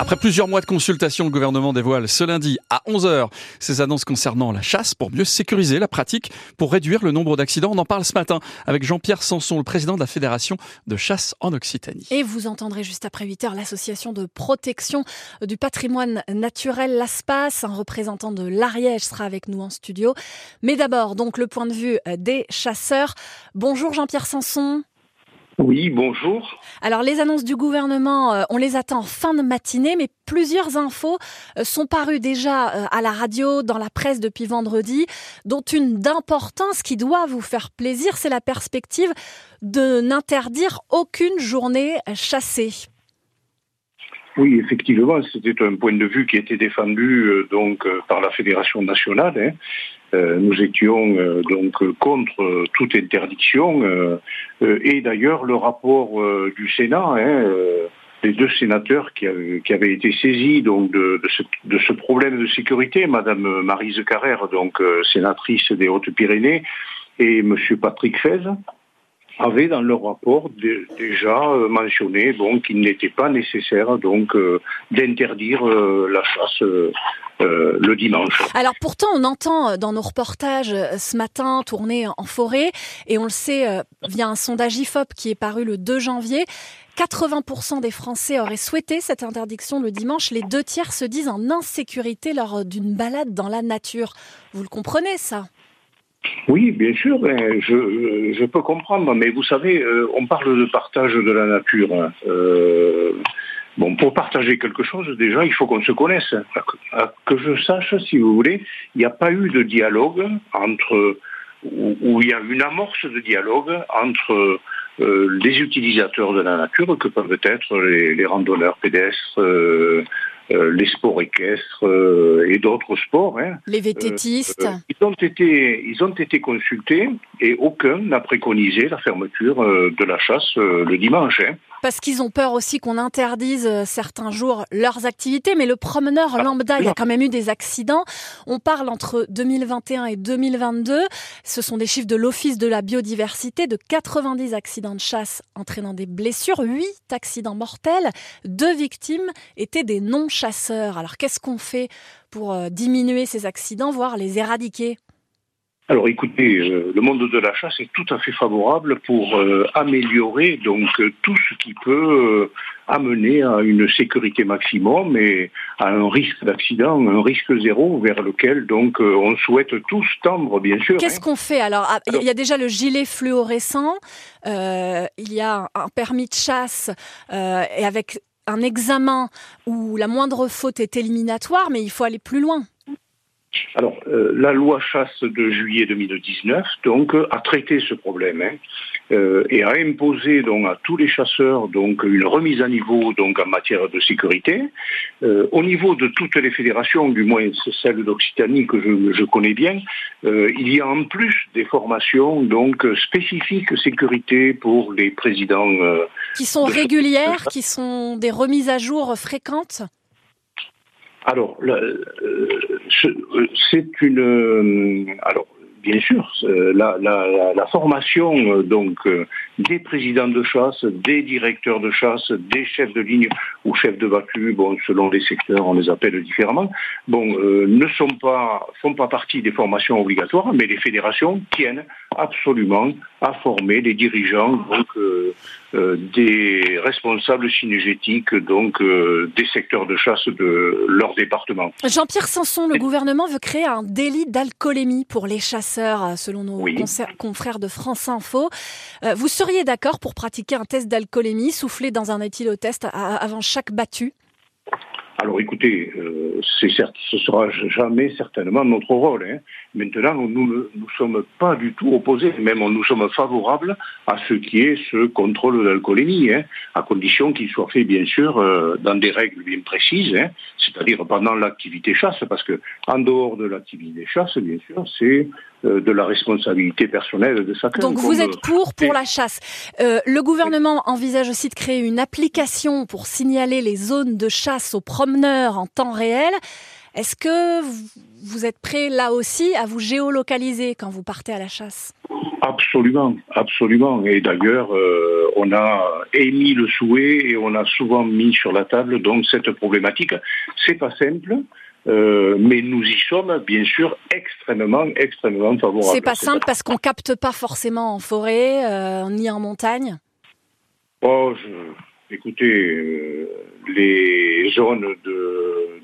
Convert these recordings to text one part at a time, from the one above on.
Après plusieurs mois de consultation, le gouvernement dévoile ce lundi à 11h ses annonces concernant la chasse pour mieux sécuriser la pratique, pour réduire le nombre d'accidents. On en parle ce matin avec Jean-Pierre Sanson, le président de la Fédération de chasse en Occitanie. Et vous entendrez juste après 8h l'association de protection du patrimoine naturel l'ASPAS. Un représentant de l'Ariège sera avec nous en studio. Mais d'abord, donc, le point de vue des chasseurs. Bonjour Jean-Pierre Sanson. Oui, bonjour. Alors les annonces du gouvernement, euh, on les attend en fin de matinée, mais plusieurs infos euh, sont parues déjà euh, à la radio, dans la presse depuis vendredi, dont une d'importance qui doit vous faire plaisir, c'est la perspective de n'interdire aucune journée chassée. Oui, effectivement, c'était un point de vue qui était défendu donc par la Fédération nationale. Hein. Euh, nous étions euh, donc contre toute interdiction euh, et d'ailleurs le rapport du Sénat, hein, les deux sénateurs qui, avaient été saisis donc de, ce, problème de sécurité, Madame Marise Carrère, donc sénatrice des Hautes-Pyrénées, et Monsieur Patrick Fez, avaient dans leur rapport déjà mentionné qu'il n'était pas nécessaire donc d'interdire la chasse euh, le dimanche. Alors pourtant, on entend euh, dans nos reportages euh, ce matin tourner en forêt, et on le sait via un sondage IFOP qui est paru le 2 janvier, 80% des Français auraient souhaité cette interdiction le dimanche. Les deux tiers se disent en insécurité lors d'une balade dans la nature. Vous le comprenez, ça? Oui, bien sûr, je, je, peux comprendre, mais vous savez, on parle de partage de la nature. Hein. Bon, pour partager quelque chose, déjà, il faut qu'on se connaisse. Que je sache, si vous voulez, il n'y a pas eu de dialogue entre, où, il y a une amorce de dialogue entre euh, les utilisateurs de la nature, que peuvent être les, randonneurs pédestres, euh, euh, les sports équestres et d'autres sports. Hein. Les vététistes. ils, ont été, ils ont été consultés et aucun n'a préconisé la fermeture de la chasse le dimanche. Hein. Parce qu'ils ont peur aussi qu'on interdise euh, certains jours leurs activités, mais le promeneur ah, lambda, il y a quand même eu des accidents. On parle entre 2021 et 2022, ce sont des chiffres de l'Office de la biodiversité, de 90 accidents de chasse entraînant des blessures, 8 accidents mortels, deux victimes étaient des non-chasseurs. Alors qu'est-ce qu'on fait pour euh, diminuer ces accidents, voire les éradiquer? Alors écoutez, euh, le monde de la chasse est tout à fait favorable pour euh, améliorer donc euh, tout ce qui peut amener à une sécurité maximum et à un risque d'accident, un risque zéro vers lequel donc on souhaite tous tendre bien sûr. Qu'est-ce hein. qu'on fait alors? Ah, Il y a déjà le gilet fluorescent, il y a un permis de chasse et avec un examen où la moindre faute est éliminatoire, mais il faut aller plus loin. Alors, euh, la loi chasse de juillet 2019 donc a traité ce problème hein, euh, et a imposé donc à tous les chasseurs donc une remise à niveau donc en matière de sécurité. Euh, au niveau de toutes les fédérations, du moins celle d'Occitanie que je, connais bien, il y a en plus des formations donc spécifiques sécurité pour les présidents. qui sont régulières, qui sont des remises à jour fréquentes? Alors, euh, euh, c'est une. Euh, alors, bien sûr, la, formation donc des présidents de chasse, des directeurs de chasse, des chefs de ligne ou chefs de battu, bon, selon les secteurs, on les appelle différemment, ne font pas partie des formations obligatoires, mais les fédérations tiennent absolument à former les dirigeants donc euh, des responsables synergétiques donc euh, des secteurs de chasse de leur département. Jean-Pierre Sanson, le gouvernement veut créer un délit d'alcoolémie pour les chasseurs, euh, selon nos confrères de France Info. vous seriez d'accord pour pratiquer un test d'alcoolémie, soufflé dans un éthylotest avant chaque battu? Alors écoutez, euh, c'est certes, ce sera jamais certainement notre rôle. Hein. Maintenant, nous ne sommes pas du tout opposés, même nous sommes favorables à ce qui est ce contrôle d'alcoolémie, hein, à condition qu'il soit fait bien sûr euh, dans des règles bien précises, hein, c'est-à-dire pendant l'activité chasse, parce que en dehors de l'activité chasse, bien sûr, c'est euh, de la responsabilité personnelle de chacun. Donc vous êtes pour pour la chasse. Euh, le gouvernement envisage aussi de créer une application pour signaler les zones de chasse aux promeneurs en temps réel. Est-ce que vous êtes prêt là aussi à vous géolocaliser quand vous partez à la chasse? Absolument, absolument. Et d'ailleurs, euh, on a émis le souhait et on a souvent mis sur la table donc cette problématique. C'est pas simple. Euh, mais nous y sommes bien sûr extrêmement, extrêmement favorables. C'est pas simple parce qu'on capte pas forcément en forêt euh, ni en montagne? Oh, je... écoutez, les zones de,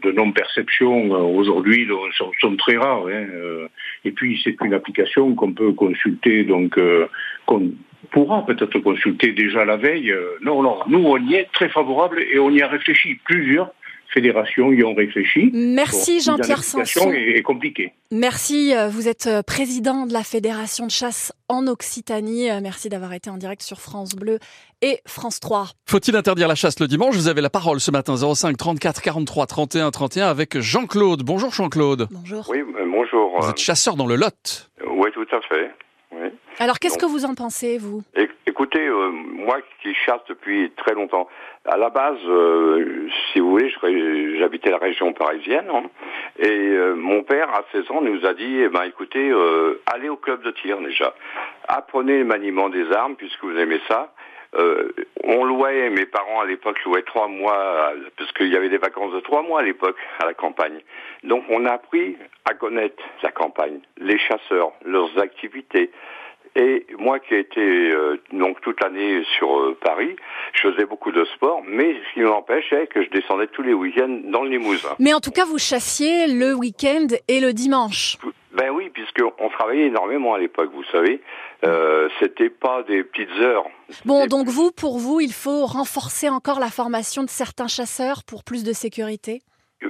de non-perception aujourd'hui sont, très rares. Hein. Et puis c'est une application qu'on peut consulter, donc qu'on pourra peut-être consulter déjà la veille. Non, non, nous on y est très favorable et on y a réfléchi plusieurs fédérations y ont réfléchi. Merci Jean-Pierre Sanson. est compliqué. Merci, vous êtes président de la Fédération de chasse en Occitanie. Merci d'avoir été en direct sur France Bleu et France 3. Faut-il interdire la chasse le dimanche? Vous avez la parole ce matin 05 34 43 31 31 avec Jean-Claude. Bonjour Jean-Claude. Bonjour. Oui, bonjour. Vous êtes chasseur dans le Lot. Oui, tout à fait. Oui. Alors qu'est-ce que vous en pensez, vous? Écoutez, euh, moi qui chasse depuis très longtemps, à la base, euh, si vous voulez, j'habitais la région parisienne, hein, et euh, mon père, à 16 ans, nous a dit, eh ben, écoutez, allez au club de tir déjà, apprenez le maniement des armes, puisque vous aimez ça, euh, on louait, mes parents à l'époque louaient trois mois, parce qu'il y avait des vacances de trois mois à l'époque à la campagne. Donc on a appris à connaître la campagne, les chasseurs, leurs activités. Et moi qui ai été euh, donc toute l'année sur euh, Paris, je faisais beaucoup de sport, mais ce qui m'empêchait que je descendais tous les week-ends dans le Limousin. Mais en tout cas, vous chassiez le week-end et le dimanche. Ben oui, puisqu'on travaillait énormément à l'époque, vous savez. Euh, C'était pas des petites heures. Bon, donc vous, pour vous, il faut renforcer encore la formation de certains chasseurs pour plus de sécurité?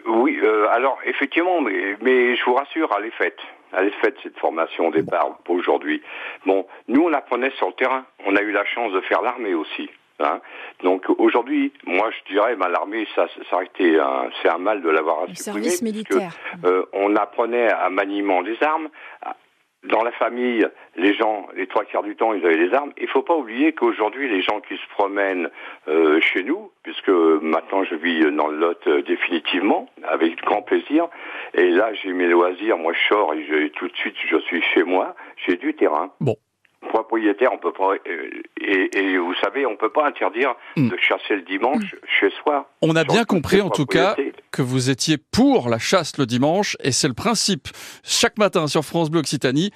Oui, euh, alors effectivement, mais, mais je vous rassure, elle est faite. Elle est faite cette formation au départ pour aujourd'hui. Bon, nous on apprenait sur le terrain. On a eu la chance de faire l'armée aussi. Hein. Donc aujourd'hui, moi je dirais, ben, l'armée, ça, ça a été un, c'est un mal de l'avoir Le service militaire. euh, on apprenait à maniement des armes. Dans la famille, les gens, les trois quarts du temps, ils avaient des armes. Il faut pas oublier qu'aujourd'hui, les gens qui se promènent euh, chez nous, puisque maintenant je vis dans le Lot euh, définitivement, avec grand plaisir. Et là, j'ai mes loisirs. Moi, je sors et je, tout de suite, je suis chez moi. J'ai du terrain. Bon propriétaire, on peut pas, et, et, vous savez, on peut pas interdire mm. de chasser le dimanche chez soi. On a bien compris en tout cas que vous étiez pour la chasse le dimanche, et c'est le principe chaque matin sur France Bleu Occitanie.